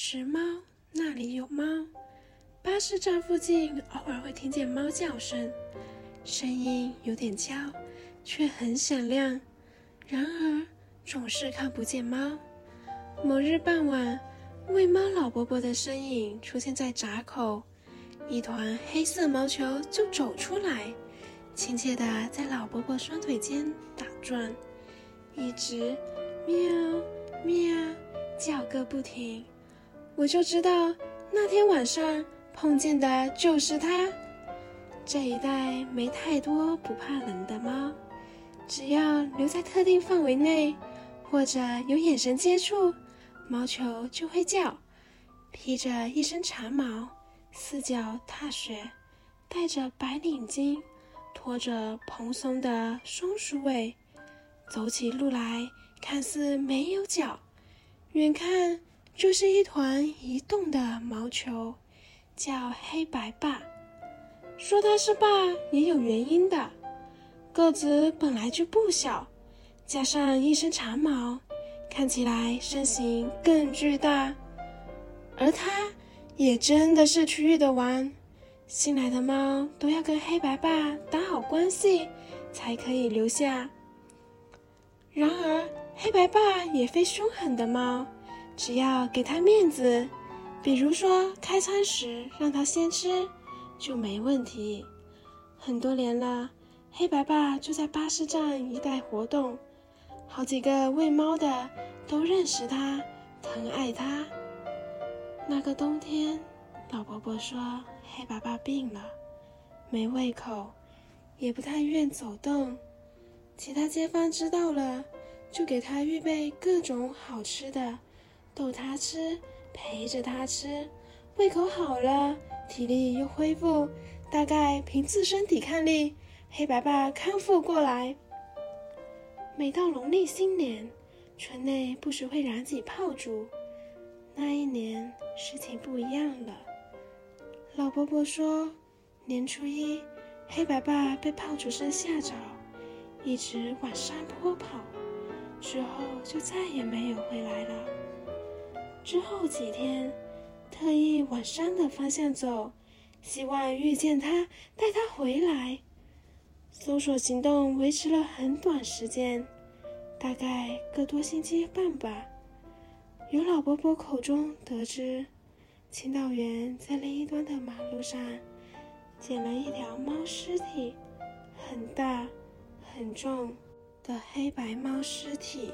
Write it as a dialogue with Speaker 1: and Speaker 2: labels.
Speaker 1: 拾猫，那里有猫。巴士站附近偶尔会听见猫叫声，声音有点娇，却很响亮。然而总是看不见猫。某日傍晚，喂猫老伯伯的身影出现在闸口，一团黑色毛球就走出来，亲切地在老伯伯双腿间打转，一直喵喵叫个不停。我就知道那天晚上碰见的就是它。这一带没太多不怕冷的猫，只要留在特定范围内，或者有眼神接触，毛球就会叫。披着一身长毛，四脚踏雪，戴着白领巾，拖着蓬松的松鼠尾，走起路来看似没有脚，远看。就是一团移动的毛球，叫黑白霸。说它是霸也有原因的，个子本来就不小，加上一身长毛，看起来身形更巨大。而它也真的是区域的王，新来的猫都要跟黑白霸打好关系，才可以留下。然而，黑白霸也非凶狠的猫。只要给他面子，比如说开餐时让他先吃，就没问题。很多年了，黑白爸就在巴士站一带活动，好几个喂猫的都认识他，疼爱他。那个冬天，老伯伯说黑白爸病了，没胃口，也不太愿走动。其他街坊知道了，就给他预备各种好吃的。逗它吃，陪着它吃，胃口好了，体力又恢复，大概凭自身抵抗力，黑白爸康复过来。每到农历新年，村内不时会燃起炮竹。那一年事情不一样了。老伯伯说，年初一，黑白爸被炮竹声吓着，一直往山坡跑，之后就再也没有回来了。之后几天，特意往山的方向走，希望遇见他，带他回来。搜索行动维持了很短时间，大概个多星期半吧。由老伯伯口中得知，清道员在另一端的马路上捡了一条猫尸体，很大、很重的黑白猫尸体。